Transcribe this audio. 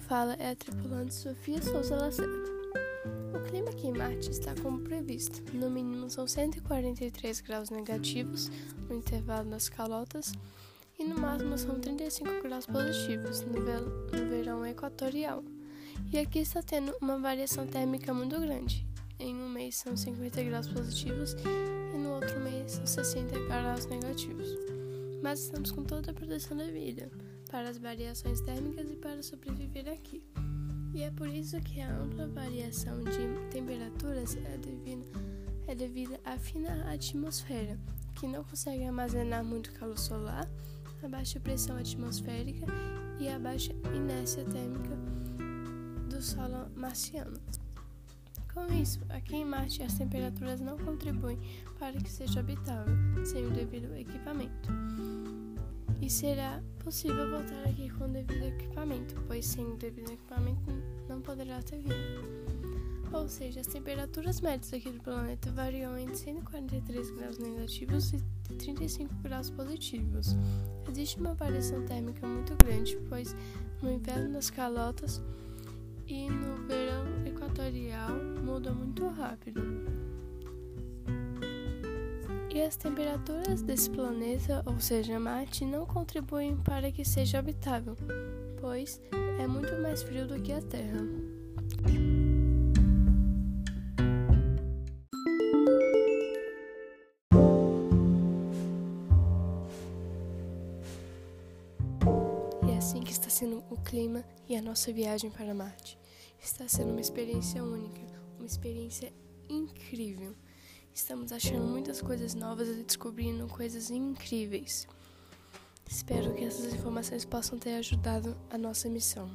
fala é a tripulante Sofia Souza Lacerda. O clima aqui em Marte está como previsto. No mínimo são 143 graus negativos no intervalo das calotas e no máximo são 35 graus positivos no, no verão equatorial. E aqui está tendo uma variação térmica muito grande. Em um mês são 50 graus positivos e no outro mês são 60 graus negativos. Mas estamos com toda a proteção devida para as variações térmicas e para sobreviver aqui. E é por isso que a ampla variação de temperaturas é devida, é devida à fina atmosfera, que não consegue armazenar muito calor solar, a baixa pressão atmosférica e a baixa inércia térmica do solo marciano. Com isso, aqui em Marte as temperaturas não contribuem para que seja habitável sem o devido equipamento. E será possível voltar aqui com o devido equipamento, pois sem o devido equipamento não poderá ter vida. Ou seja, as temperaturas médias aqui do planeta variam entre 143 graus negativos e 35 graus positivos. Existe uma variação térmica muito grande, pois no inverno nas calotas e no verão equatorial muda muito rápido. E as temperaturas desse planeta, ou seja, Marte, não contribuem para que seja habitável, pois é muito mais frio do que a Terra. E é assim que está sendo o clima e a nossa viagem para Marte. Está sendo uma experiência única, uma experiência incrível. Estamos achando muitas coisas novas e descobrindo coisas incríveis. Espero que essas informações possam ter ajudado a nossa missão.